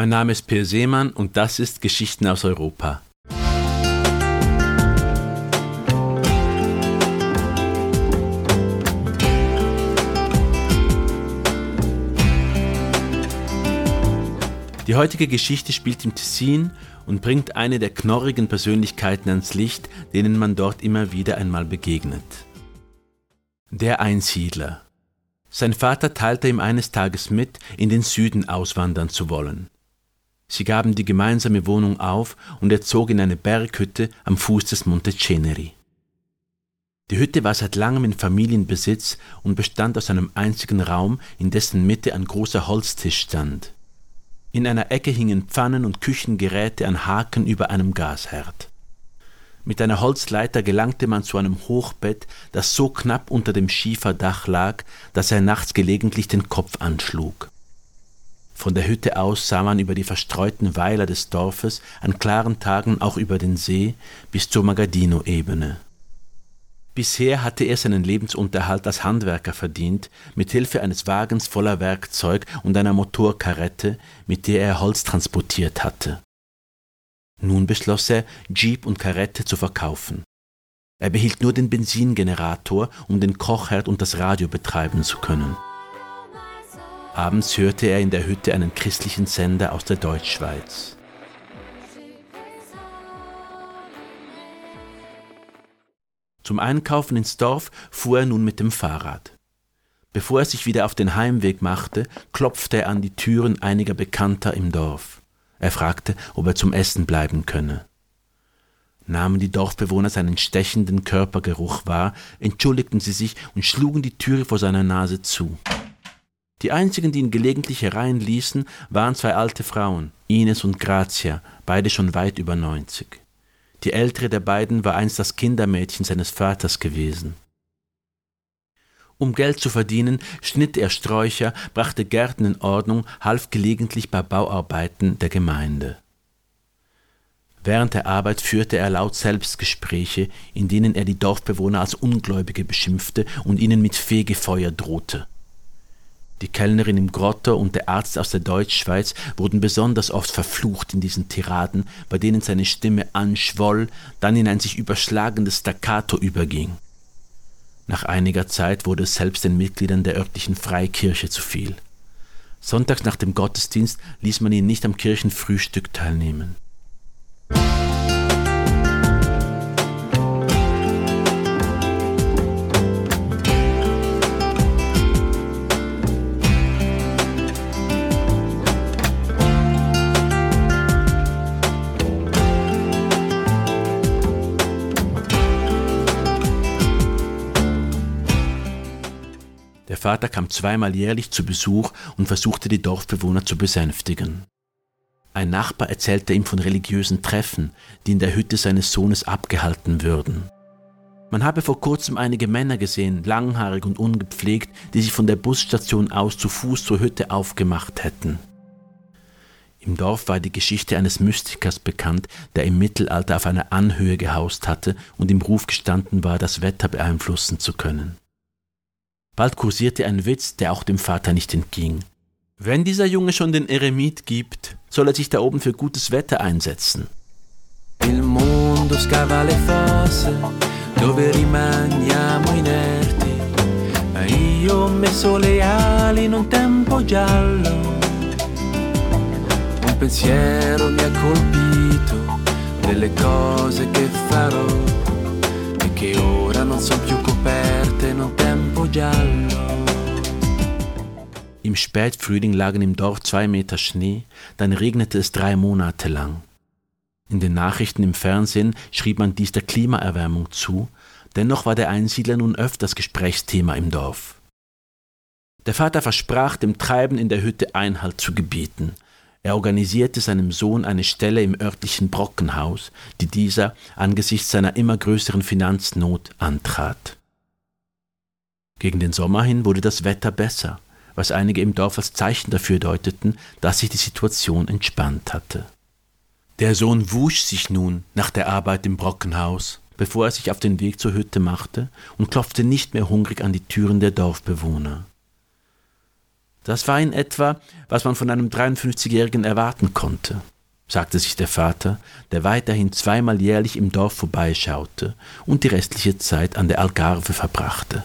Mein Name ist Per Seemann und das ist Geschichten aus Europa. Die heutige Geschichte spielt im Tessin und bringt eine der knorrigen Persönlichkeiten ans Licht, denen man dort immer wieder einmal begegnet. Der Einsiedler. Sein Vater teilte ihm eines Tages mit, in den Süden auswandern zu wollen. Sie gaben die gemeinsame Wohnung auf und er zog in eine Berghütte am Fuß des Monte Ceneri. Die Hütte war seit langem in Familienbesitz und bestand aus einem einzigen Raum, in dessen Mitte ein großer Holztisch stand. In einer Ecke hingen Pfannen und Küchengeräte an Haken über einem Gasherd. Mit einer Holzleiter gelangte man zu einem Hochbett, das so knapp unter dem Schieferdach lag, dass er nachts gelegentlich den Kopf anschlug. Von der Hütte aus sah man über die verstreuten Weiler des Dorfes, an klaren Tagen auch über den See bis zur Magadino-Ebene. Bisher hatte er seinen Lebensunterhalt als Handwerker verdient, mit Hilfe eines Wagens voller Werkzeug und einer Motorkarette, mit der er Holz transportiert hatte. Nun beschloss er, Jeep und Karette zu verkaufen. Er behielt nur den Benzingenerator, um den Kochherd und das Radio betreiben zu können. Abends hörte er in der Hütte einen christlichen Sender aus der Deutschschweiz. Zum Einkaufen ins Dorf fuhr er nun mit dem Fahrrad. Bevor er sich wieder auf den Heimweg machte, klopfte er an die Türen einiger Bekannter im Dorf. Er fragte, ob er zum Essen bleiben könne. Nahmen die Dorfbewohner seinen stechenden Körpergeruch wahr, entschuldigten sie sich und schlugen die Türe vor seiner Nase zu. Die einzigen, die ihn gelegentlich hereinließen, waren zwei alte Frauen, Ines und Grazia, beide schon weit über neunzig. Die ältere der beiden war einst das Kindermädchen seines Vaters gewesen. Um Geld zu verdienen, schnitt er Sträucher, brachte Gärten in Ordnung, half gelegentlich bei Bauarbeiten der Gemeinde. Während der Arbeit führte er laut Selbstgespräche, in denen er die Dorfbewohner als Ungläubige beschimpfte und ihnen mit Fegefeuer drohte. Die Kellnerin im Grotto und der Arzt aus der Deutschschweiz wurden besonders oft verflucht in diesen Tiraden, bei denen seine Stimme anschwoll, dann in ein sich überschlagendes Staccato überging. Nach einiger Zeit wurde es selbst den Mitgliedern der örtlichen Freikirche zu viel. Sonntags nach dem Gottesdienst ließ man ihn nicht am Kirchenfrühstück teilnehmen. Vater kam zweimal jährlich zu Besuch und versuchte die Dorfbewohner zu besänftigen. Ein Nachbar erzählte ihm von religiösen Treffen, die in der Hütte seines Sohnes abgehalten würden. Man habe vor kurzem einige Männer gesehen, langhaarig und ungepflegt, die sich von der Busstation aus zu Fuß zur Hütte aufgemacht hätten. Im Dorf war die Geschichte eines Mystikers bekannt, der im Mittelalter auf einer Anhöhe gehaust hatte und im Ruf gestanden war, das Wetter beeinflussen zu können. Bald kursierte ein Witz, der auch dem Vater nicht entging. Wenn dieser Junge schon den Eremit gibt, soll er sich da oben für gutes Wetter einsetzen. Il mondo scava le fosse dove rimaniamo inerti. Ma io ho messo le ali in un tempo giallo. Un pensiero mi ha colpito delle cose che farò e che ora non sono più coperte un tempo giallo. Im Spätfrühling lagen im Dorf zwei Meter Schnee, dann regnete es drei Monate lang. In den Nachrichten im Fernsehen schrieb man dies der Klimaerwärmung zu, dennoch war der Einsiedler nun öfters Gesprächsthema im Dorf. Der Vater versprach, dem Treiben in der Hütte Einhalt zu gebieten. Er organisierte seinem Sohn eine Stelle im örtlichen Brockenhaus, die dieser angesichts seiner immer größeren Finanznot antrat. Gegen den Sommer hin wurde das Wetter besser was einige im Dorf als Zeichen dafür deuteten, dass sich die Situation entspannt hatte. Der Sohn wusch sich nun nach der Arbeit im Brockenhaus, bevor er sich auf den Weg zur Hütte machte und klopfte nicht mehr hungrig an die Türen der Dorfbewohner. Das war in etwa, was man von einem 53-Jährigen erwarten konnte, sagte sich der Vater, der weiterhin zweimal jährlich im Dorf vorbeischaute und die restliche Zeit an der Algarve verbrachte.